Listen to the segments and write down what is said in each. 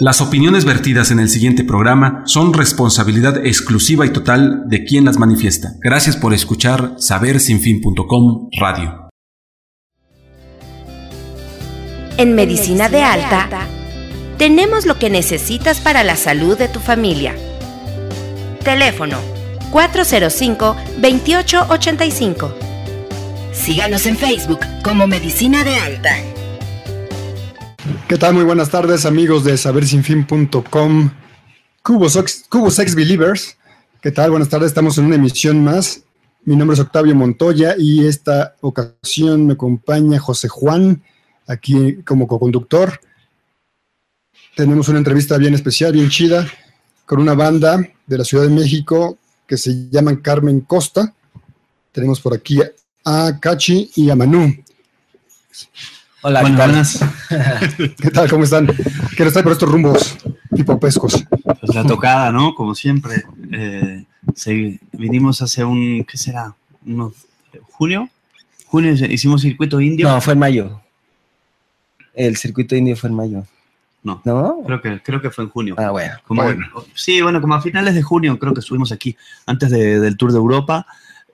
Las opiniones vertidas en el siguiente programa son responsabilidad exclusiva y total de quien las manifiesta. Gracias por escuchar sabersinfin.com Radio. En Medicina de Alta tenemos lo que necesitas para la salud de tu familia. Teléfono 405-2885. Síganos en Facebook como Medicina de Alta. ¿Qué tal? Muy buenas tardes, amigos de sabersinfin.com, Cubos, Cubos Believers. ¿Qué tal? Buenas tardes, estamos en una emisión más. Mi nombre es Octavio Montoya y esta ocasión me acompaña José Juan, aquí como co-conductor. Tenemos una entrevista bien especial, bien chida, con una banda de la Ciudad de México que se llaman Carmen Costa. Tenemos por aquí a Cachi y a Manu. Hola, ¿qué tal? buenas. ¿Qué tal? ¿Cómo están? ¿Qué nos trae por estos rumbos tipo pescos? Pues la tocada, ¿no? Como siempre. Eh, vinimos hace un, ¿qué será? ¿Unos, ¿Junio? ¿Junio hicimos circuito indio? No, fue en mayo. El circuito indio fue en mayo. No, ¿No? Creo, que, creo que fue en junio. Ah, bueno. Sí, bueno, como a finales de junio creo que estuvimos aquí, antes del Tour de Europa.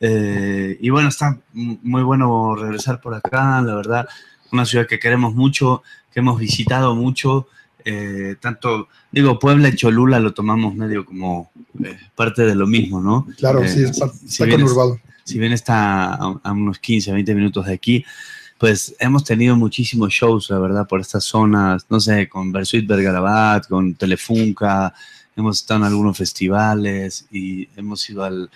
Eh, y bueno, está muy bueno regresar por acá, la verdad una ciudad que queremos mucho, que hemos visitado mucho, eh, tanto, digo, Puebla y Cholula lo tomamos medio como eh, parte de lo mismo, ¿no? Claro, sí, es, eh, está conurbado. Si bien está a, unos 15, 20 minutos de aquí, pues hemos tenido muchísimos shows, la verdad, por estas zonas, no sé, con Bersuit Bergarabat, con Telefunca, hemos estado en algunos festivales y hemos ido al,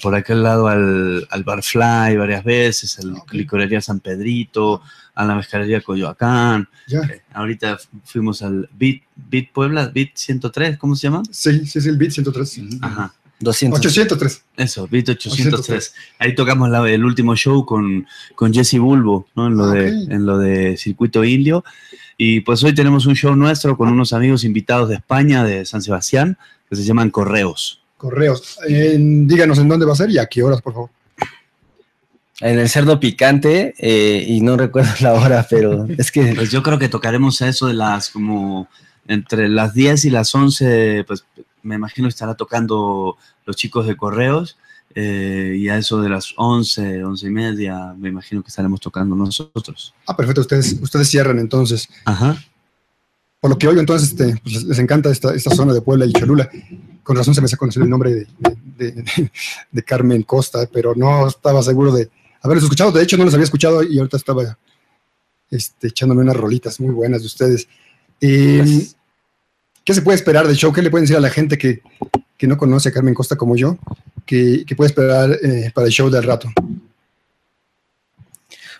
por aquel lado al, al Barfly varias veces, al Licorería San Pedrito, a la mezcalería Coyoacán. Eh, ahorita fuimos al Beat, Beat Puebla, Beat 103, ¿cómo se llama? Sí, sí, es el Beat 103. Ajá. 200. 803. Eso, Beat 803. Ahí tocamos el último show con, con Jesse Bulbo, ¿no? En lo, de, en lo de Circuito Indio. Y pues hoy tenemos un show nuestro con unos amigos invitados de España, de San Sebastián, que se llaman Correos. Correos. díganos en dónde va a ser y a qué horas, por favor en el cerdo picante eh, y no recuerdo la hora, pero es que... Pues yo creo que tocaremos eso de las como entre las 10 y las 11, pues me imagino estará tocando los chicos de correos eh, y a eso de las 11, 11 y media, me imagino que estaremos tocando nosotros. Ah, perfecto, ustedes, ustedes cierran entonces. Ajá. Por lo que oigo entonces, este, pues, les encanta esta, esta zona de Puebla y Cholula. Con razón se me hace conocer el nombre de, de Carmen Costa, pero no estaba seguro de, haberlos escuchado. De hecho, no los había escuchado y ahorita estaba este, echándome unas rolitas muy buenas de ustedes. Em, ¿Qué se puede esperar del show? ¿Qué le pueden decir a la gente que, no conoce a Carmen Costa como yo? ¿Qué, puede esperar eh, para el show del rato?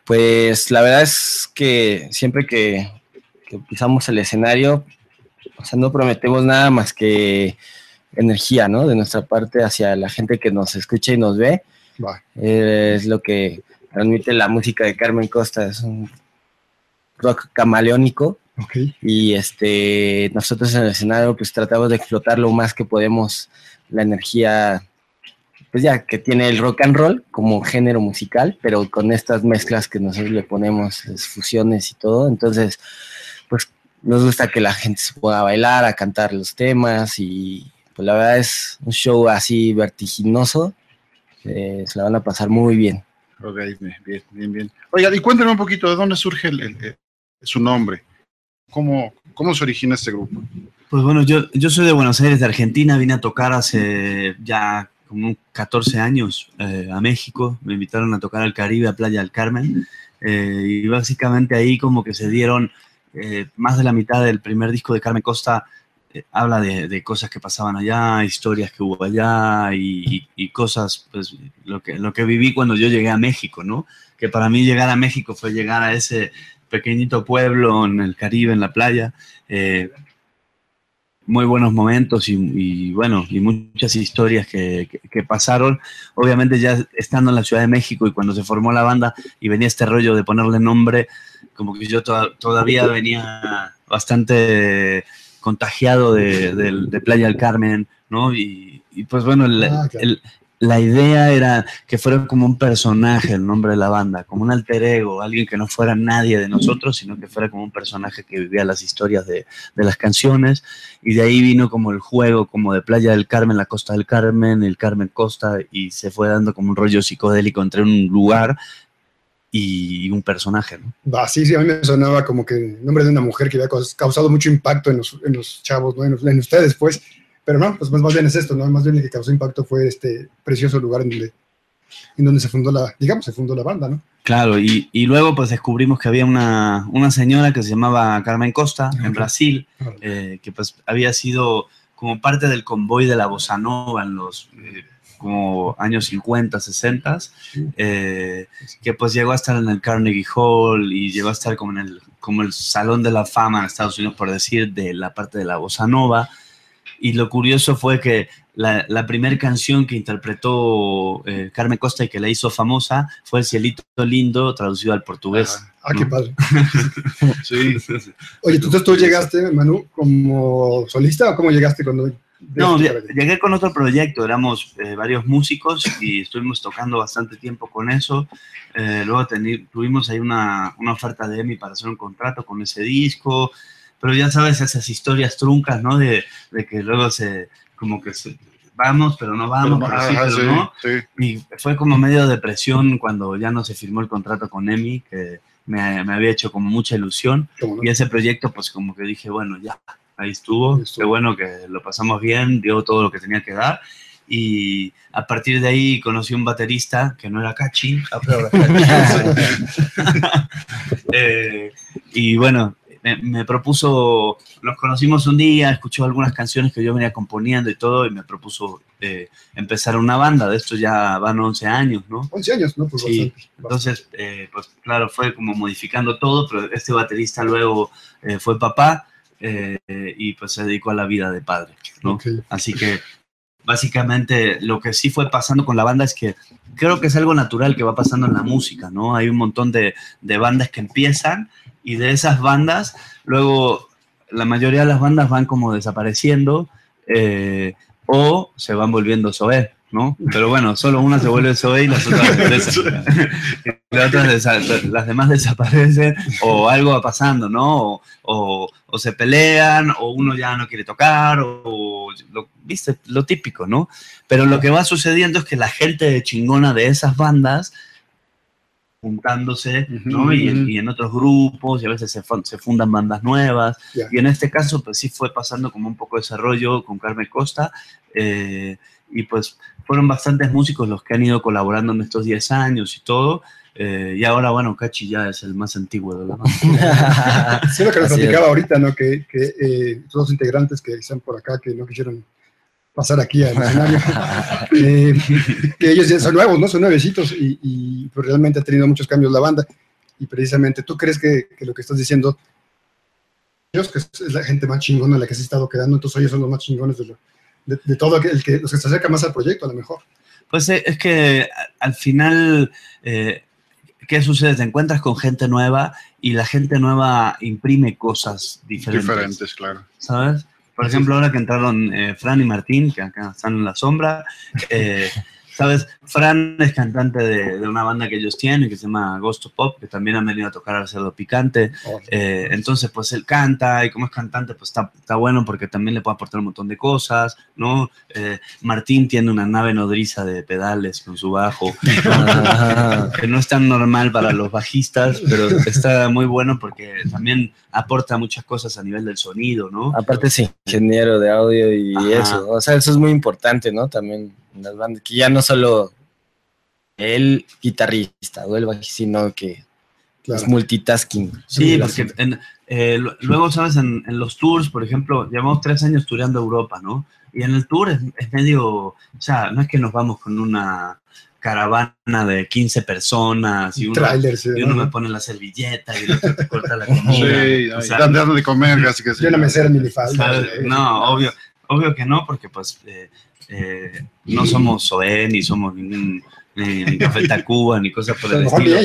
Pues la verdad es que siempre que, pisamos el escenario, o sea, no prometemos nada más que energía, ¿no? De nuestra parte hacia la gente que nos escucha y nos ve es lo que transmite la música de Carmen Costa, es un rock camaleónico. Y este, nosotros en el escenario pues tratamos de explotar lo más que podemos la energía pues ya que tiene el rock and roll como género musical, pero con estas mezclas que nosotros le ponemos, fusiones y todo, entonces pues nos gusta que la gente se pueda bailar, a cantar los temas y pues la verdad es un show así vertiginoso eh, se la van a pasar muy bien. Ok, bien, bien, bien. Oiga, y cuéntenme un poquito de dónde surge su nombre. ¿Cómo, ¿Cómo se origina este grupo? Pues bueno, yo, yo soy de Buenos Aires, de Argentina. Vine a tocar hace ya como 14 años eh, a México. Me invitaron a tocar al Caribe, a Playa del Carmen. Eh, y básicamente ahí como que se dieron más de la mitad del primer disco de Carmen Costa eh, habla de, cosas que pasaban allá, historias que hubo allá y, cosas, pues lo que, lo que viví cuando yo llegué a México, ¿no? Que para mí llegar a México fue llegar a ese pequeñito pueblo en el Caribe, en la playa, eh, muy buenos momentos y, y, bueno, y muchas historias que, que, pasaron. Obviamente ya estando en la Ciudad de México y cuando se formó la banda y venía este rollo de ponerle nombre, como que yo to todavía venía bastante contagiado de, de, de, Playa del Carmen, ¿no? Y, y pues bueno, el, ah, claro. el, la idea era que fuera como un personaje el nombre de la banda, como un alter ego, alguien que no fuera nadie de nosotros, sino que fuera como un personaje que vivía las historias de, de, las canciones. Y de ahí vino como el juego, como de Playa del Carmen, la Costa del Carmen, el Carmen Costa, y se fue dando como un rollo psicodélico entre un lugar y un personaje. ¿no? Ah, sí, sí, a mí me sonaba como que el nombre de una mujer que había causado mucho impacto en los, en los chavos, ¿no? en, los, en ustedes, pues. Pero no, pues más bien es esto, ¿no? Más bien lo que causó impacto fue este precioso lugar en donde, en donde se fundó la, digamos, se fundó la banda, ¿no? Claro, y, y luego pues descubrimos que había una, una, señora que se llamaba Carmen Costa en Brasil, eh, que pues había sido como parte del convoy de la bossa nova en los eh, como años 50, 60, eh, que pues llegó a estar en el Carnegie Hall y llegó a estar como en el, como el Salón de la Fama en Estados Unidos, por decir, de la parte de la bossa nova. Y lo curioso fue que la, la primera canción que interpretó eh, Carmen Costa y que la hizo famosa fue El Cielito Lindo, traducido al portugués. Ah, ah qué padre. sí. Oye, ¿tú, tú llegaste, Manu, como solista o cómo llegaste cuando no, llegué con otro proyecto, éramos eh, varios músicos y estuvimos tocando bastante tiempo con eso. Eh, luego tuvimos ahí una, una, oferta de EMI para hacer un contrato con ese disco, pero ya sabes, esas historias truncas, ¿no? De, de que luego se, como que se, vamos, pero no vamos, pero, pero sí, pero sí, no. Sí. Y fue como medio depresión cuando ya no se firmó el contrato con EMI, que me, me había hecho como mucha ilusión. No? Y ese proyecto, pues como que dije, bueno, ya, ahí estuvo. estuvo. Qué bueno que lo pasamos bien, dio todo lo que tenía que dar. Y a partir de ahí conocí un baterista que no era Cachi. eh, y bueno, me, me, propuso, nos conocimos un día, escuchó algunas canciones que yo venía componiendo y todo, y me propuso eh, empezar una banda. De esto ya van 11 años, ¿no? 11 años, ¿no? Pues sí. Bastante, Entonces, eh, pues claro, fue como modificando todo, pero este baterista luego fue papá eh, y pues se dedicó a la vida de padre, ¿no? Okay. Así que básicamente lo que sí fue pasando con la banda es que creo que es algo natural que va pasando en la música, ¿no? Hay un montón de, de bandas que empiezan y de esas bandas, luego la mayoría de las bandas van como desapareciendo eh, o se van volviendo SOE, ¿no? Pero bueno, solo una se vuelve SOE y las otras, las, otras las demás desaparecen o algo va pasando, ¿no? O, o, o, se pelean o uno ya no quiere tocar o, lo, viste, lo típico, ¿no? Pero lo que va sucediendo es que la gente chingona de esas bandas juntándose, ¿no? Y, en, y, en, otros grupos, y a veces se, se fundan bandas nuevas. Yeah. Y en este caso, pues sí fue pasando como un poco de desarrollo con Carmen Costa, eh, y pues fueron bastantes músicos los que han ido colaborando en estos 10 años y todo. Eh, y ahora, bueno, Cachi ya es el más antiguo de la banda. sí, lo que nos platicaba ahorita, ¿no? Que, que eh, los integrantes que están por acá, que no quisieron pasar aquí al escenario, eh, que ellos ya son nuevos, ¿no? Son nuevecitos y, y pues realmente ha tenido muchos cambios la banda. Y precisamente, ¿tú crees que, que lo que estás diciendo, ellos, que es la gente más chingona la que se ha estado quedando, entonces ellos son los más chingones de, lo, de, de todo, el que, los que se acerca más al proyecto, a lo mejor? Pues eh, es que al final, eh, ¿qué sucede? Te encuentras con gente nueva y la gente nueva imprime cosas diferentes. Diferentes, claro. ¿Sabes? Por ejemplo, ahora que entraron eh, Fran y Martín, que acá están en la sombra, eh, ¿sabes? Fran es cantante de, de, una banda que ellos tienen que se llama Ghost Pop, que también han venido a tocar al cerdo picante. Oh, eh, entonces, pues él canta y como es cantante, pues está, está, bueno porque también le puede aportar un montón de cosas, ¿no? Eh, Martín tiene una nave nodriza de pedales con su bajo, que no es tan normal para los bajistas, pero está muy bueno porque también aporta muchas cosas a nivel del sonido, ¿no? Aparte es ingeniero de audio y Ajá. eso, o sea, eso es muy importante, ¿no? También las bandas, que ya no solo el guitarrista o el bajista, sino que claro. es multitasking. Sí, porque en, eh, luego, ¿sabes? En, en, los tours, por ejemplo, llevamos tres años tureando Europa, ¿no? Y en el tour es, es, medio, o sea, no es que nos vamos con una caravana de 15 personas y uno, Trailers, y uno ¿no? me pone la servilleta y el otro te corta la comida. Sí, O sea, dando de comer, casi que sí. Y una mesera en. ¿eh? No, obvio, obvio que no, porque pues eh, eh, no somos SOE, ni somos ningún ni, ni Café Tacuba, ni cosas por el estilo.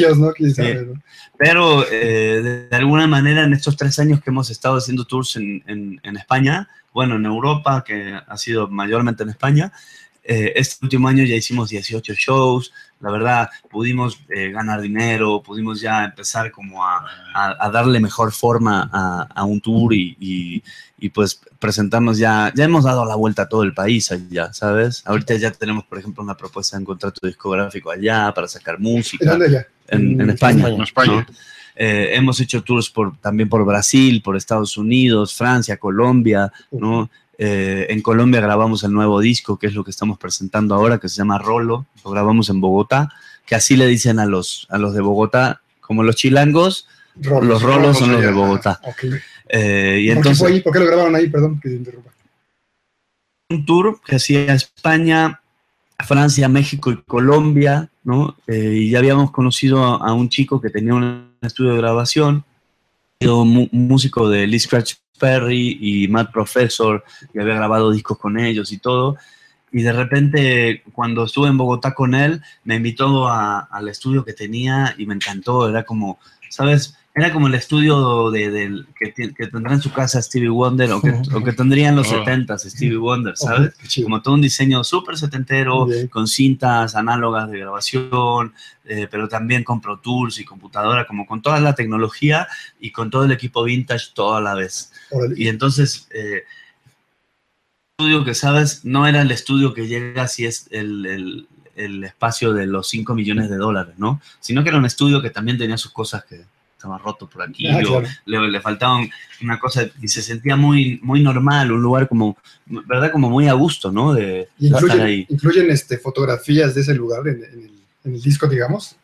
ellos. Pero eh, de, de alguna manera en estos tres años que hemos estado haciendo tours en, en- en España, bueno, en Europa, que ha sido mayormente en España, eh, este último año ya hicimos 18 shows, la verdad pudimos eh, ganar dinero, pudimos ya empezar como a, a- a darle mejor forma a, a un tour y, y- y, pues presentarnos ya, ya hemos dado la vuelta a todo el país allá, ¿sabes? Ahorita ya tenemos, por ejemplo, una propuesta de un contrato discográfico allá para sacar ¿En música dónde ya? en, en En España. En España. ¿no? Eh, hemos hecho tours por, también por Brasil, por Estados Unidos, Francia, Colombia, ¿no? Eh, en Colombia grabamos el nuevo disco, que es lo que estamos presentando ahora, que se llama Rolo. Lo grabamos en Bogotá, que así le dicen a los, a los de Bogotá, como los chilangos, Rolos. los rolos son los de. Bogotá. Ok. Eh, y ¿Por, qué entonces, fue ahí? ¿Por qué lo grabaron ahí? Perdón, que te interrumpa. un tour que hacía España, Francia, México y Colombia, ¿no? Eh, y ya habíamos conocido a, a un chico que tenía un estudio de grabación, mu- músico de Lee Scratch Perry y Matt Professor, y había grabado discos con ellos y todo. Y de repente, cuando estuve en Bogotá con él, me invitó a- al estudio que tenía y me encantó. Era como, ¿sabes? Era como el estudio de, que, que tendrá en su casa Stevie Wonder o que, o que tendría en los Oh. 70s Stevie Wonder, ¿sabes? Como todo un diseño súper setentero, bien. con cintas análogas de grabación, eh, pero también con Pro Tools y computadora, como con toda la tecnología y con todo el equipo vintage todo a la vez. Y entonces, eh, estudio que sabes, no era el estudio que llega si es el, el- el espacio de los 5 millones de dólares, ¿no? Sino que era un estudio que también tenía sus cosas que estaba roto por aquí, Ah, o claro. le, le faltaban una cosa y se sentía muy, muy normal, un lugar como, ¿verdad? Como muy a gusto, ¿no? De ¿Y estar incluyen, ahí. incluyen este, fotografías de ese lugar en, en el, en el disco, digamos?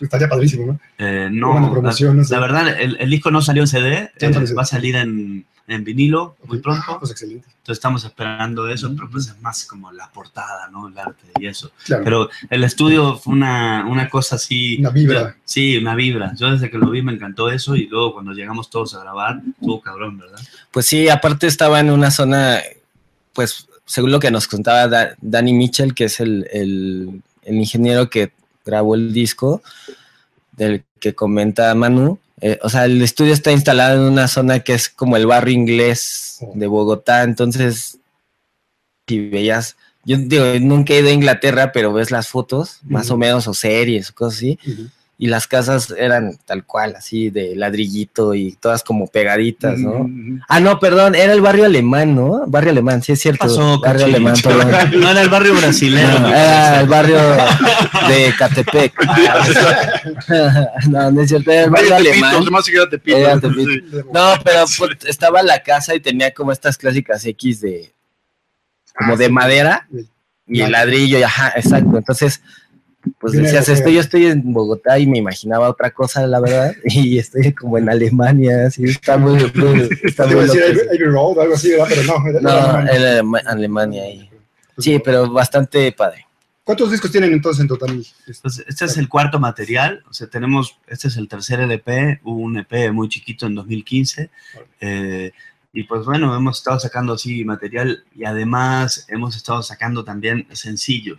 Estaría padrísimo, ¿no? Eh, no, la, no sé. la verdad, el, el disco no salió en CD, eh, va a salir en, en vinilo muy pronto, Ah, pues excelente. entonces estamos esperando eso, pero pues es más como la portada, ¿no? El arte y eso. Claro. Pero el estudio fue una, una cosa así. Una vibra. yo- sí, una vibra. Yo desde que lo vi me encantó eso y luego cuando llegamos todos a grabar, estuvo cabrón, ¿verdad? Pues sí, aparte estaba en una zona, pues según lo que nos contaba Da- Danny Mitchell, que es el, el- el ingeniero que grabó el disco, del que comenta Manu. Eh, o sea, el estudio está instalado en una zona que es como el barrio inglés de Bogotá, entonces, si veías, yo digo, nunca he ido a Inglaterra, pero ves las fotos, más o menos, o series, o cosas así. Y las casas eran tal cual, así de ladrillito y todas como pegaditas, ¿no? Mm, Ah, no, perdón, era el barrio alemán, ¿no? Barrio alemán, sí es cierto. pasó, barrio alemán, perdón. No era el barrio brasileño. No, era el barrio de Catepec. no, no es cierto, era el barrio alemán. se me hace que era Tepito. Era Tepito. Sí. No, pero pues, estaba la casa y tenía como estas clásicas X de como Ah, de sí. madera y el ladrillo, y ajá, exacto. Entonces, pues decías, esto, yo estoy en Bogotá y me imaginaba otra cosa, la verdad, y estoy como en Alemania, así, está muy, muy- está muy decir algo así, ¿verdad? Pero no. era- No, Alemania. era Alemania ahí. Sí, pero bastante padre. ¿Cuántos discos tienen entonces en total? Entonces, este es el cuarto material, o sea, tenemos, este es el tercer LP, hubo un EP muy chiquito en 2015, eh, y pues bueno, hemos estado sacando así material y además hemos estado sacando también sencillos.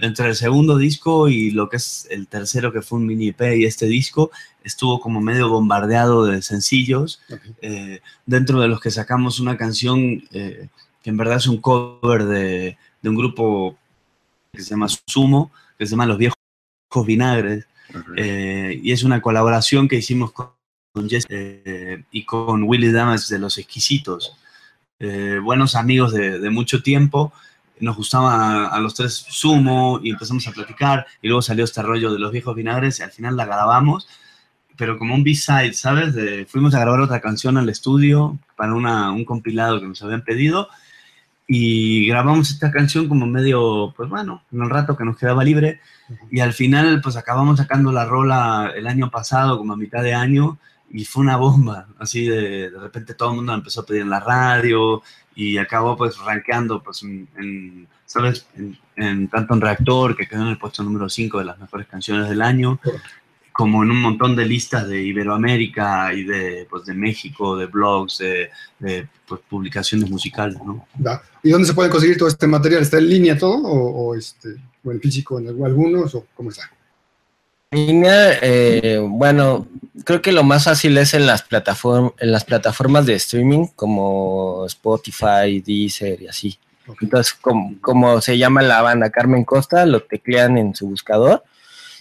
Entre el segundo disco y lo que es el tercero, que fue un mini EP, y este disco estuvo como medio bombardeado de sencillos, eh, dentro de los que sacamos una canción eh, que en verdad es un cover de, de un grupo que se llama Sumo, que se llama Los Viejos Vinagres, eh, y es una colaboración que hicimos con, Jess y con Willy Damas de Los Exquisitos, buenos amigos de, de mucho tiempo. Nos gustaba a, los tres Sumo y empezamos a platicar, y luego salió este rollo de Los Viejos Vinagres, y al final la grabamos pero como un B-side, ¿sabes? Fuimos a grabar otra canción al estudio para una, un compilado que nos habían pedido y grabamos esta canción como medio, pues bueno, en el rato que nos quedaba libre y al final pues acabamos sacando la rola el año pasado, como a mitad de año y fue una bomba, así de, de repente todo el mundo empezó a pedir en la radio y acabó pues rankeando pues en, en, ¿sabes? En, en tanto en Reactor, que quedó en el puesto número 5 de las mejores canciones del año, como en un montón de listas de Iberoamérica y de, pues, de México, de blogs, de, de pues, publicaciones musicales, ¿no? ¿Y dónde se puede conseguir todo este material? ¿Está en línea todo o, o, este, o en físico en algunos o cómo está? Línea, eh, bueno, creo que lo más fácil es en las, plataform en las plataformas de streaming como Spotify, Deezer y así. Okay. Entonces, como, como, se llama la banda Carmen Costa, lo teclean en su buscador.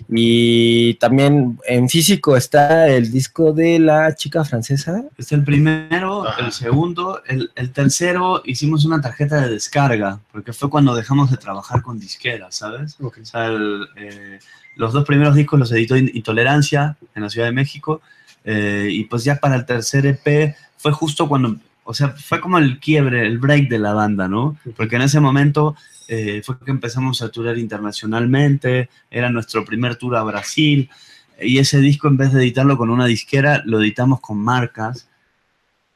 Y también en físico está el disco de la chica francesa. Es el primero, el segundo, el, el, tercero hicimos una tarjeta de descarga, porque fue cuando dejamos de trabajar con disqueras, ¿sabes? Okay. O sea, el, eh, los dos primeros discos los editó Intolerancia en la Ciudad de México, eh, y pues ya para el tercer EP fue justo cuando, o sea, fue como el quiebre, el break de la banda, ¿no? Porque en ese momento eh, fue que empezamos a tourar internacionalmente, era nuestro primer tour a Brasil, y ese disco en vez de editarlo con una disquera, lo editamos con marcas,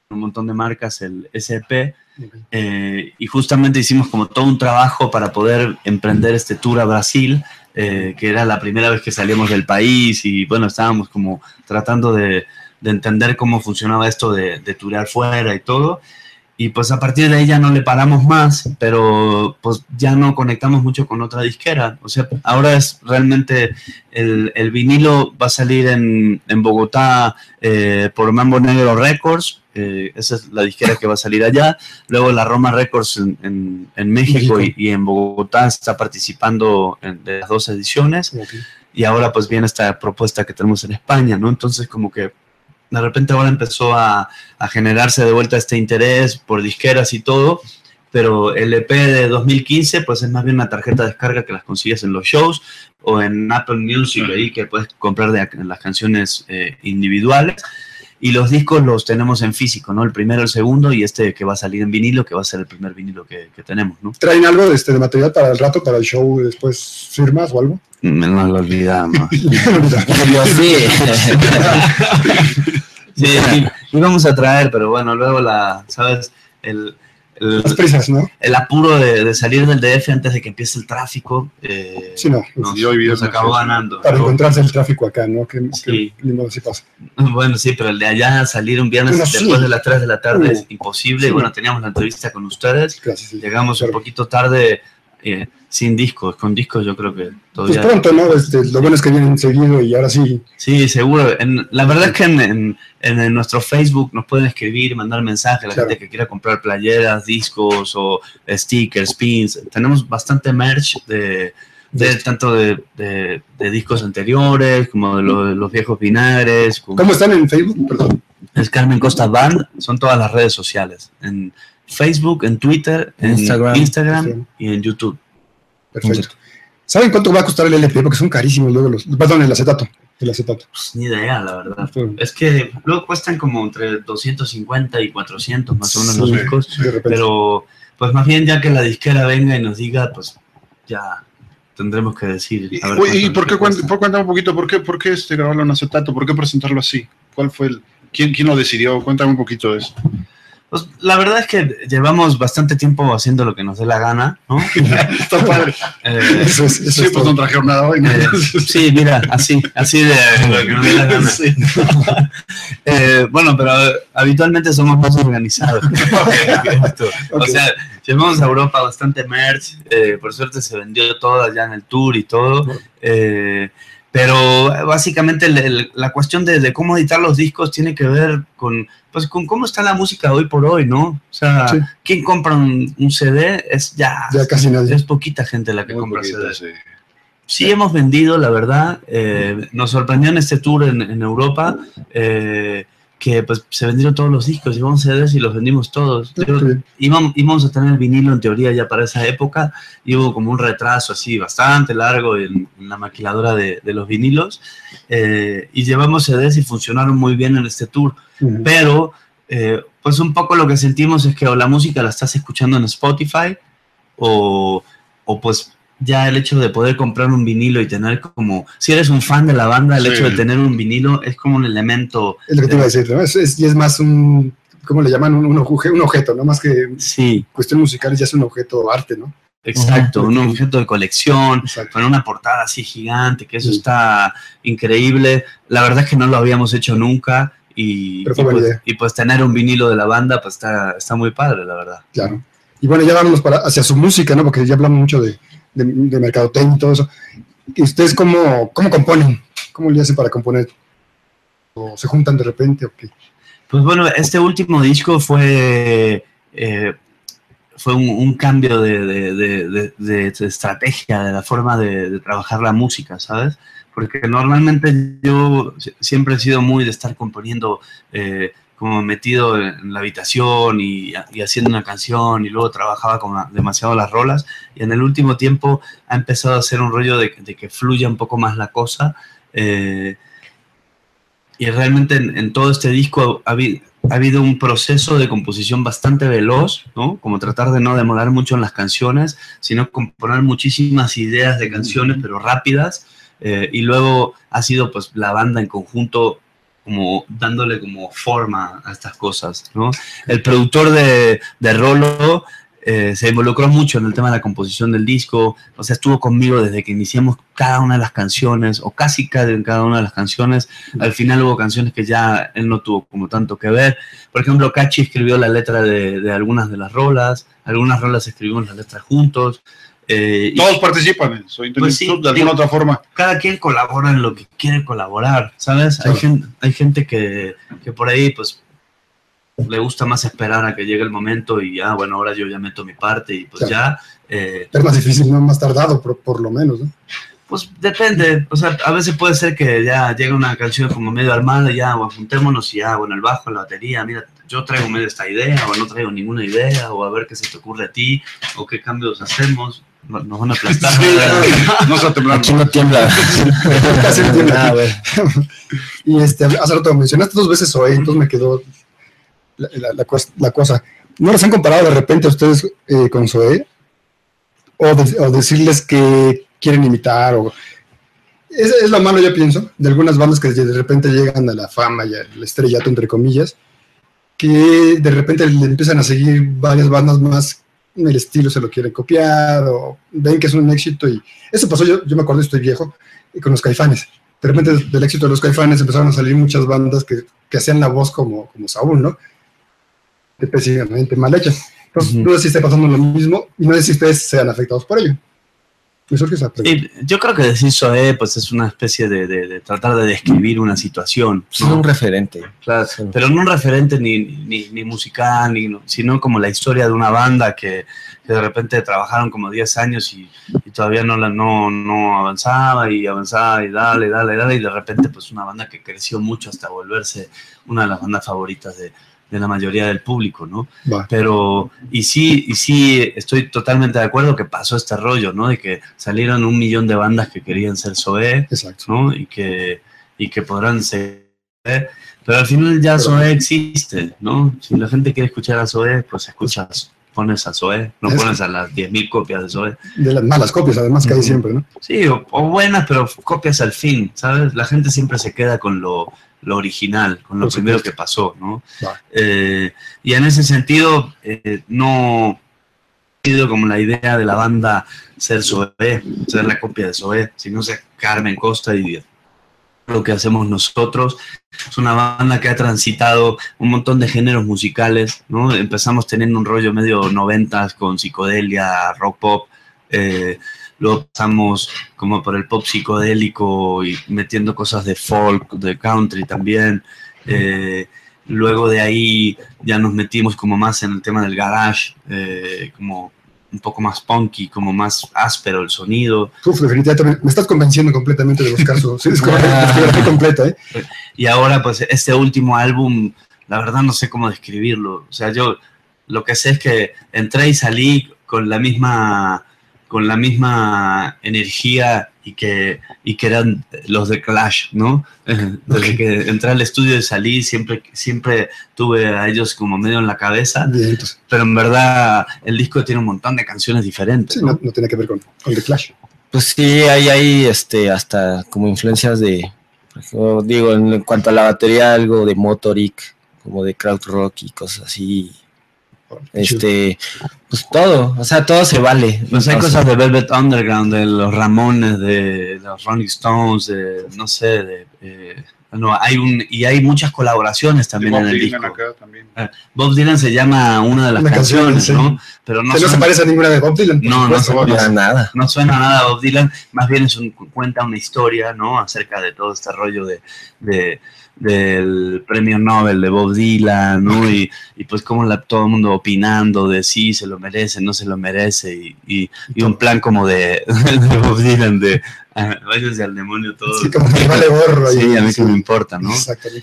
un montón de marcas, el SP, okay. eh, y justamente hicimos como todo un trabajo para poder emprender este tour a Brasil, eh, que era la primera vez que salíamos del país y bueno, estábamos como tratando de, de entender cómo funcionaba esto de, de turear fuera y todo. Y pues a partir de ahí ya no le paramos más, pero pues ya no conectamos mucho con otra disquera. O sea, ahora es realmente el, el vinilo va a salir en, en Bogotá eh, por Mambo Negro Records, eh, esa es la disquera que va a salir allá. Luego la Roma Records en, en, en México y, y, en Bogotá está participando en, de las dos ediciones. Okay. Y ahora pues viene esta propuesta que tenemos en España, ¿no? Entonces como que de repente ahora empezó a, a, generarse de vuelta este interés por disqueras y todo, pero el EP de 2015 pues es más bien una tarjeta de descarga que las consigues en los shows o en Apple Music, ahí que puedes comprar de las canciones eh, individuales. Y los discos los tenemos en físico, ¿no? El primero, el segundo y este que va a salir en vinilo, que va a ser el primer vinilo que, que tenemos, ¿no? ¿Traen algo de, este, de material para el rato, para el show, después firmas o algo? Me lo olvidamos. Yo sí. sí, íbamos a traer, pero bueno, luego la, ¿sabes? El, el, Las prisas, ¿no? El apuro de, de, salir del DF antes de que empiece el tráfico. Eh, sí, no. Nos, nos acabó ganando. Para ¿no? encontrarse el tráfico acá, ¿no? Que, sí. que lindo si pasa. Bueno, sí, pero el de allá salir un viernes bueno, después sí. de las 3 de la tarde uh, es imposible. Sí. Y bueno, teníamos la entrevista con ustedes. Gracias, Llegamos claro. un poquito tarde. Eh, sin discos, con discos yo creo que todavía... Pues pronto, ¿no? Este, lo bueno es que vienen seguido y ahora sí. Sí, seguro. En, la verdad es que en, en, en, nuestro Facebook nos pueden escribir, mandar mensajes a la claro. gente que quiera comprar playeras, discos o stickers, pins. Tenemos bastante merch de, de tanto de, de, de, discos anteriores como de, lo, de los viejos vinagres. Como... ¿Cómo están en Facebook? Perdón. Es Carmen Costa Band, son todas las redes sociales. En Facebook, en Twitter, en Instagram, Instagram sí. y en YouTube. Perfecto. ¿Saben cuánto va a costar el LP? Porque son carísimos luego los. Perdón, el acetato. El acetato. Pues, ni idea, la verdad. Sí. Es que luego cuestan como entre 250 y 400 más o menos sí, los discos. pero, pues más bien ya que la disquera venga y nos diga, pues ya tendremos que decir. ¿Y, ¿y por qué cuéntame un poquito? ¿Por qué, por qué este, grabarlo en acetato? ¿Por qué presentarlo así? ¿Cuál fue el. ¿Quién, quién lo decidió? Cuéntame un poquito de eso. Pues la verdad es que llevamos bastante tiempo haciendo lo que nos dé la gana, ¿no? Está padre. Eh, eso es, eso sí, es pues no trajeron nada hoy. ¿no? Eh, sí, mira, así, así de lo que nos dé la gana. Sí. eh, bueno, pero habitualmente somos más organizados. okay, okay. O sea, llevamos a Europa bastante merch, eh, por suerte se vendió todo allá en el tour y todo. Eh, pero básicamente el, el, la cuestión de, de, cómo editar los discos tiene que ver con, pues, con cómo está la música hoy por hoy, ¿no? O sea, sí. ¿quién compra un, un, CD? Es ya, ya casi nadie. Es poquita gente la que Muy compra poquita, CD. Sí. sí. hemos vendido, la verdad. Eh, nos sorprendió en este tour en, en Europa. Eh, que pues se vendieron todos los discos, llevamos CDs y los vendimos todos. Yo, íbamos, íbamos, a tener vinilo en teoría ya para esa época, y hubo como un retraso así bastante largo en, en la maquiladora de, de los vinilos, eh, y llevamos CDs y funcionaron muy bien en este tour, uh -huh. pero eh, pues un poco lo que sentimos es que o la música la estás escuchando en Spotify, o, o pues ya el hecho de poder comprar un vinilo y tener como, si eres un fan de la banda, el Sí. hecho de tener un vinilo es como un elemento, Es lo que te iba a decir, ¿no? Es, es- y es más un, ¿cómo le llaman? Un, un un objeto, ¿no? Más que sí, cuestión musical, ya es un objeto arte, ¿no? exacto, un objeto de colección, Exacto. con una portada así gigante, que eso Sí. está increíble. La verdad es que no lo habíamos hecho nunca y, Pero y fue buena pues, idea. y pues tener un vinilo de la banda pues está, está muy padre, la verdad. Claro. Y bueno, ya vámonos para, hacia su música, ¿no? Porque ya hablamos mucho de, de, de mercadotecnia y todo eso. ¿Y ustedes cómo, cómo componen? ¿Cómo le hacen para componer? ¿O se juntan de repente o qué? Pues bueno, este último disco fue, eh, fue un, cambio de, estrategia, de la forma de, trabajar la música, ¿sabes? Porque normalmente yo si- siempre he sido muy de estar componiendo eh, como metido en la habitación y, y haciendo una canción y luego trabajaba con demasiado las rolas y en el último tiempo ha empezado a hacer un rollo de, de que fluya un poco más la cosa. eh, y realmente en, en todo este disco ha habido un proceso de composición bastante veloz, ¿no? Como tratar de no demorar mucho en las canciones, sino componer muchísimas ideas de canciones, pero rápidas. eh, y luego ha sido pues la banda en conjunto como dándole como forma a estas cosas, ¿no? El productor de, de Rolo eh, se involucró mucho en el tema de la composición del disco, o sea, estuvo conmigo desde que iniciamos cada una de las canciones, o casi cada, en cada una de las canciones. Al final hubo canciones que ya él no tuvo como tanto que ver. Por ejemplo, Cachi escribió la letra de, de algunas de las rolas, algunas rolas escribimos las letras juntos. Eh, y Todos participan Pues sí, de alguna otra forma. cada quien colabora en lo que quiere colaborar, ¿sabes? Hay, gente, hay gente que, que por ahí, pues, le gusta más esperar a que llegue el momento y ya, bueno, ahora yo ya meto mi parte y pues ya, eh, Es más difícil, ¿no? Más tardado, por, por lo menos, ¿no? pues depende, o sea, a veces puede ser que ya llegue una canción como medio armada y ya, bueno, juntémonos y ya, bueno, el bajo, la batería, mira, yo traigo medio esta idea o no traigo ninguna idea o a ver qué se te ocurre a ti o qué cambios hacemos, No- nos van a aplastar. no está temblando. Aquí no tiembla. Casi no tiembla. Nada, güey. Y este, hace rato mencionaste dos veces Zoé, entonces me quedó la, la- la cos- la cosa. ¿No los han comparado de repente a ustedes eh, con Zoé? O, de- o decirles que quieren imitar, o... Es, es lo malo, yo pienso, de algunas bandas que de repente llegan a la fama y al estrellato, entre comillas, que de repente le empiezan a seguir varias bandas más el estilo, se lo quieren copiar, o ven que es un éxito, y eso pasó, yo, yo me acuerdo, estoy viejo, y con los caifanes de repente del éxito de los caifanes empezaron a salir muchas bandas que, que hacían la voz como, como Saúl, ¿no? Específicamente mal hechas. Entonces, no sé si está pasando lo mismo y no sé si ustedes sean afectados por ello. Yo creo que decir Zoé, pues es una especie de, de- de tratar de describir una situación, Es ¿no? un referente. Claro, Sí. pero no un referente ni, ni, ni musical, ni, no- sino como la historia de una banda que, que de repente trabajaron como 10 años y, y todavía no, la, no, no avanzaba y avanzaba y dale, dale, dale, y de repente pues una banda que creció mucho hasta volverse una de las bandas favoritas de, de la mayoría del público, ¿no? Pero, y sí, y sí, estoy totalmente de acuerdo que pasó este rollo, ¿no? De que salieron un millón de bandas que querían ser Zoé, Exacto. ¿no? Y que, y que podrán ser. Pero al final ya Zoé existe, ¿no? Si la gente quiere escuchar a Zoé, pues escuchas, pones a Zoé, no Eso. pones a las 10.000 copias de Zoé. De las malas copias, además, que hay siempre, ¿no? Sí, o, o buenas, pero copias al fin, ¿sabes? La gente siempre se queda con lo, lo original, con lo primero que pasó, ¿no? Eh, y en ese sentido, eh, no ha sido como la idea de la banda ser Zoé, ser la copia de Zoé, sino ser Carmen Costa y lo que hacemos nosotros. Es una banda que ha transitado un montón de géneros musicales, ¿no? Empezamos teniendo un rollo medio noventas con psicodelia, rock pop, eh, luego pasamos como por el pop psicodélico y metiendo cosas de folk, de country también. eh, luego de ahí ya nos metimos como más en el tema del garage, eh, como un poco más punky, como más áspero el sonido. Uf, definitivamente, me estás convenciendo completamente de buscar su, discografía completa, ¿eh? Y ahora, pues, este último álbum, la verdad no sé cómo describirlo. O sea, yo lo que sé es que entré y salí con la misma, con la misma energía y que, y que eran los de Clash, ¿no? Desde que entré al estudio y salí, siempre, siempre tuve a ellos como medio en la cabeza, Bien, pero en verdad el disco tiene un montón de canciones diferentes. sí, ¿no? no, no tiene que ver con, con The Clash. Pues sí, hay, hay este, hasta como influencias de, por ejemplo, digo, en, en cuanto a la batería, algo de Motoric, como de crowd rock y cosas así. Este, pues todo, o sea, todo se vale. Pues hay O sea, cosas de Velvet Underground, de los Ramones, de los Rolling Stones, de, no sé, de... eh, no, hay un, y hay muchas colaboraciones también Bob en el Dylan disco. acá también. Bob Dylan se llama una de las Una canción, canciones, sí. ¿no? Pero no, que no se parece a ninguna de Bob Dylan. No, no se para nada. no suena nada a Bob Dylan, más bien es un, cuenta una historia, ¿no? Acerca de todo este rollo de, de- del premio Nobel de Bob Dylan, ¿no? Y, y pues como la, todo el mundo opinando de sí, se lo merece, no se lo merece, y, y- y un plan como de, de Bob Dylan de ah, váyanse al demonio todos. Sí, como que vale gorro. ahí. Sí, a mí Sí, que me importa, ¿no?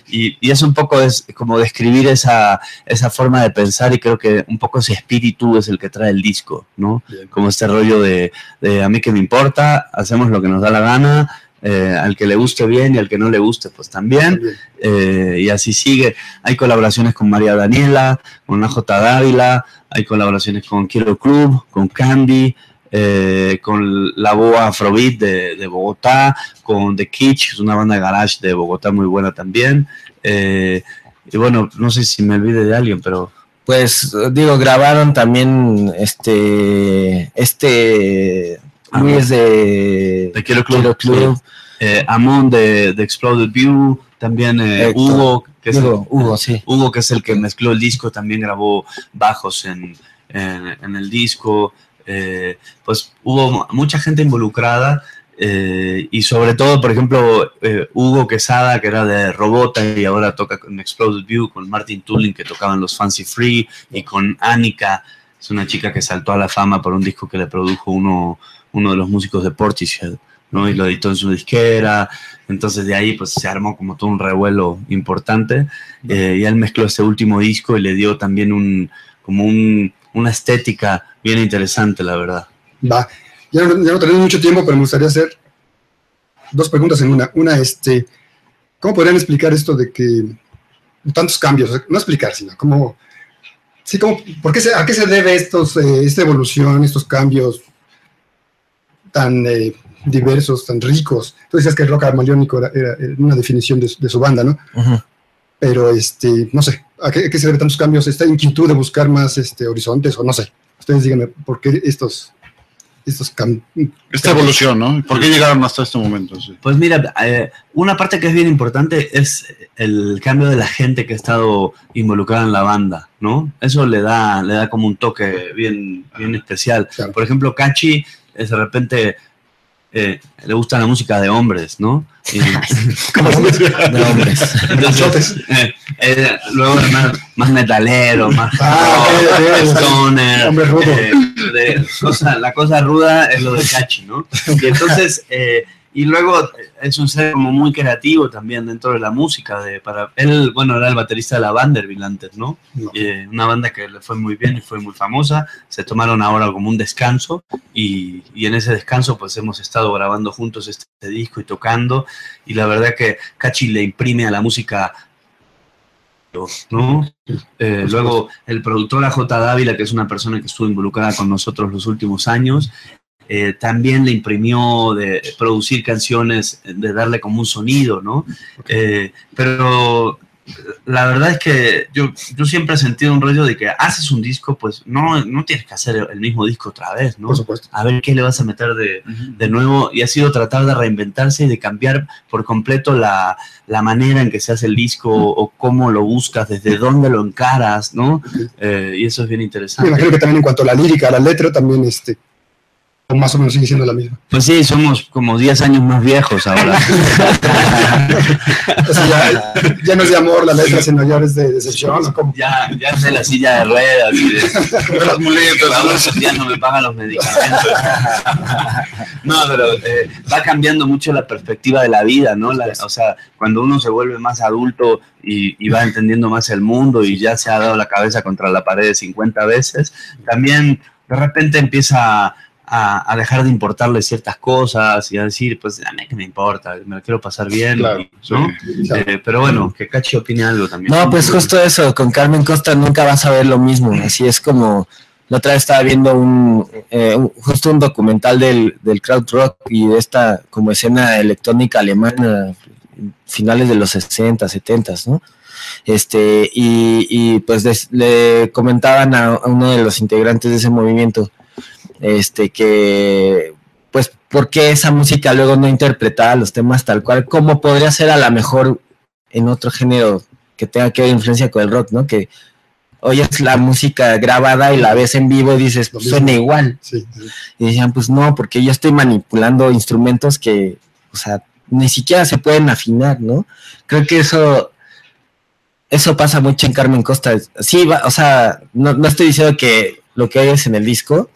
Y, y es un poco es como describir esa, esa forma de pensar y creo que un poco ese espíritu es el que trae el disco, ¿no? Bien. Como este rollo de, de a mí que me importa, hacemos lo que nos da la gana, eh, al que le guste bien y al que no le guste pues también, eh, y así sigue. Hay colaboraciones con María Daniela, con AJ Dávila, hay colaboraciones con Quiero Club, con Candy, eh, con la Boa Afrobeat de, de Bogotá, con The Kitsch, es una banda de garage de Bogotá muy buena también. eh, y bueno, no sé si me olvide de alguien, pero Pues digo, grabaron también este, este Luis de, de Quiero Club, Quiero Club. eh, Amon de, de Exploded View, también eh. Hugo, que es el- Hugo, sí. Hugo, que es el que mezcló el disco, también grabó bajos en, en- en el disco. eh, pues hubo mucha gente involucrada eh, y sobre todo, por ejemplo, eh, Hugo Quesada, que era de Robota y ahora toca con Exploded View, con Martin Tulin, que tocaban los Fancy Free, y con Annika, es una chica que saltó a la fama por un disco que le produjo uno, uno de los músicos de Portishead. ¿no? Y lo editó en su disquera, entonces de ahí pues se armó como todo un revuelo importante eh, y él mezcló este último disco y le dio también un, como un, una estética bien interesante, la verdad. Va. Ya no, tenemos mucho tiempo, pero me gustaría hacer dos preguntas en una. Una, este, ¿cómo podrían explicar esto de que tantos cambios? No explicar, sino cómo, sí, cómo, ¿por qué se, ¿a qué se debe estos, eh, esta evolución, estos cambios tan eh, diversos, tan ricos? Tú decías que el rock armoniónico era, era- una definición de, su- de su banda, ¿no? Ujú. Pero, este, no sé, ¿a qué, a qué se debe tantos cambios? ¿Esta inquietud de buscar más este, horizontes o no sé? Ustedes díganme, ¿por qué estos, estos cambios? Esta evolución, ¿no? ¿Por qué llegaron hasta este momento? Sí. Pues mira, eh, una parte que es bien importante es el cambio de la gente que ha estado involucrada en la banda, ¿no? Eso le da, le da como un toque bien, bien especial. Claro. Por ejemplo, Cachi es de repente eh, le gusta la música de hombres, ¿no? Y- hombres. De hombres. Machotes. Eh, eh, luego más, más metalero, más Ah, stoner. Hombre rudo. eh, cosa- la cosa ruda es lo de Cachi, ¿no? Y entonces, eh, y luego es un ser como muy creativo también dentro de la música. De, para, él, bueno, era el baterista de la Vanderbilt antes, ¿no? No. Eh, una banda que le fue muy bien y fue muy famosa. Se tomaron ahora como un descanso y, y en ese descanso pues hemos estado grabando juntos este, disco y tocando. Y la verdad que Cachi le imprime a la música ¿no? Eh, luego el productor AJ Dávila, que es una persona que estuvo involucrada con nosotros los últimos años, eh, también le imprimió de producir canciones, de darle como un sonido, ¿no? Eh, pero la verdad es que yo, yo siempre he sentido un rollo de que haces un disco, pues no, no tienes que hacer el mismo disco otra vez, ¿no? Por supuesto. A ver qué le vas a meter de, de nuevo y ha sido tratar de reinventarse y de cambiar por completo la, la manera en que se hace el disco o cómo lo buscas, desde dónde lo encaras, ¿no? Eh, y eso es bien Me interesante. imagino que también en cuanto a la lírica, a la letra, también este, más o menos sigue siendo la misma. Pues sí, somos como 10 años más viejos ahora. O sea, ya, ya no es de amor la letra, sino ya es de decepción. ¿o cómo? ya, ya es de la silla de ruedas y de, las muletas, días no me pagan los medicamentos. No, pero eh, va cambiando mucho la perspectiva de la vida, ¿no? La- o sea, cuando uno se vuelve más adulto y, y va entendiendo más el mundo y ya se ha dado la cabeza contra la pared 50 veces, también de repente empieza a, a dejar de importarle ciertas cosas y a decir, pues a mí que me importa, me lo quiero pasar bien, Claro, y- sí. ¿no? Claro. Eh, pero bueno, que Cachi opine algo también. No, pues justo eso, con Carmen Costa nunca vas a ver lo mismo. Así es como la otra vez estaba viendo un, eh, un- justo un documental del, del crowd rock y de esta como escena electrónica alemana, finales de los 60, 70, ¿no? Este, y, y pues des- le comentaban a, a uno de los integrantes de ese movimiento, este, que pues, ¿por qué esa música luego no interpretaba los temas tal cual? ¿Cómo podría ser a lo mejor en otro género que tenga que ver influencia con el rock, ¿no? Que oyes la música grabada y la ves en vivo y dices, pues, suena igual. Sí, sí. Y decían, pues no, porque yo estoy manipulando instrumentos que, o sea, ni siquiera se pueden afinar, ¿no? Creo que eso, eso pasa mucho en Carmen Costa. Sí, va- o sea, no, no estoy diciendo que lo que oyes en el disco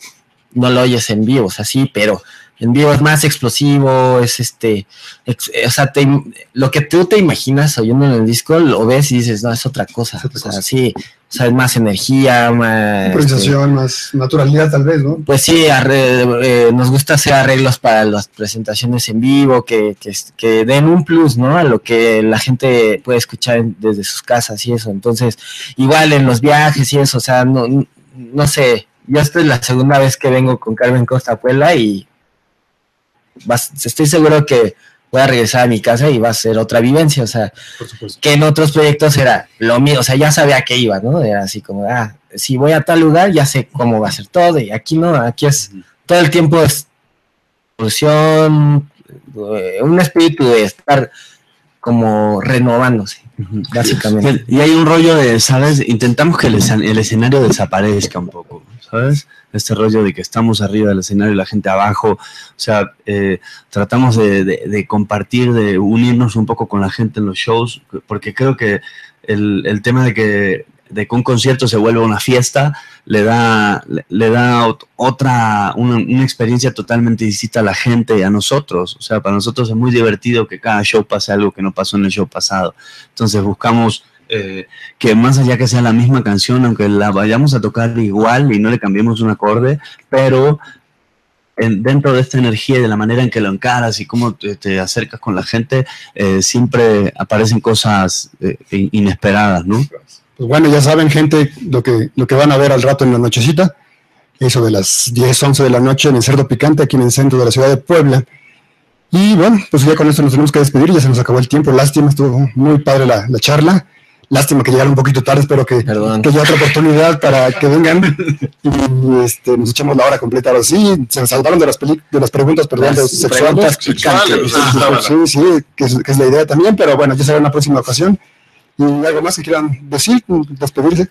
no lo oyes en vivo, o sea, sí, pero en vivo es más explosivo, es este, ex- o sea, te lo que tú te imaginas oyendo en el disco, lo ves y dices, no, es otra cosa, Es otra o sea, cosa. sí, o sea, es más energía, más... este, Improvisación, más naturalidad tal vez, ¿no? pues sí, arre- eh, nos gusta hacer arreglos para las presentaciones en vivo, que, que, que den un plus, ¿no? A lo que la gente puede escuchar en- desde sus casas y eso. Entonces, igual en los viajes y eso, o sea, no, no sé, yo esta es la segunda vez que vengo con Carmen Costa Puebla y vas- estoy seguro que voy a regresar a mi casa y va a ser otra vivencia, o sea, que en otros proyectos era lo mío, o sea, ya sabía a qué iba, ¿no? Era así como, ah, si voy a tal lugar, ya sé cómo va a ser todo, y aquí no, aquí es todo el tiempo es evolución, eh, un espíritu de estar como renovándose, básicamente. Y hay un rollo de, ¿sabes? Intentamos que el escenario desaparezca un poco, ¿sabes? Este rollo de que estamos arriba del escenario y la gente abajo. O sea, eh, tratamos de, compartir, de unirnos un poco con la gente en los shows, porque creo que el, el tema de que, de que un concierto se vuelva una fiesta le da, le, le da ot- otra, una, una experiencia totalmente distinta a la gente y a nosotros. O sea, para nosotros es muy divertido que cada show pase algo que no pasó en el show pasado. Entonces buscamos eh, que más allá que sea la misma canción, aunque la vayamos a tocar igual y no le cambiemos un acorde, pero en- dentro de esta energía y de la manera en que lo encaras y cómo te, te acercas con la gente, eh, siempre aparecen cosas eh, in- inesperadas, ¿no? Pues bueno, ya saben, gente, lo que, lo que van a ver al rato en la nochecita, eso de las 10, 11 de la noche en el Cerdo Picante, aquí en el centro de la ciudad de Puebla. Y bueno, pues ya con esto nos tenemos que despedir, ya se nos acabó el tiempo, lástima, estuvo muy padre la, la charla. Lástima que llegaron un poquito tarde, espero que, Perdón. que haya otra oportunidad para que vengan y este, nos echemos la hora completa. Ahora sí, se nos salvaron de las, peli- de las preguntas, perdón, de sexuales. Sexuales, ah, Sí, sí, que es, que es la idea también, pero bueno, ya será en una próxima ocasión. ¿Y algo más que quieran decir, despedirse?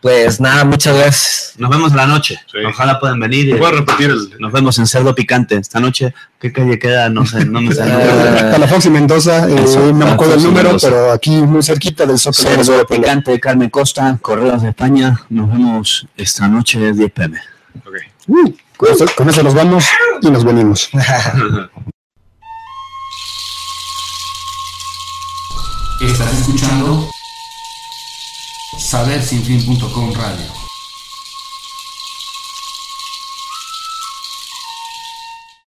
Pues nada, muchas gracias. Nos vemos en la noche. Sí. Ojalá puedan venir. y- Voy a repetir el. Nos vemos en Cerdo Picante esta noche. ¿Qué calle queda? No sé, no me sale. Ah. Palafox y Mendoza, eh, Eso, no me acuerdo el número, pero aquí muy cerquita del Zócalo. Cerdo. Picante Carmen Costa, Correos de España. Nos vemos esta noche 10 pm. ok. Uh, con, eso, con eso nos vamos y nos venimos. Estás escuchando sabersinfin.com radio.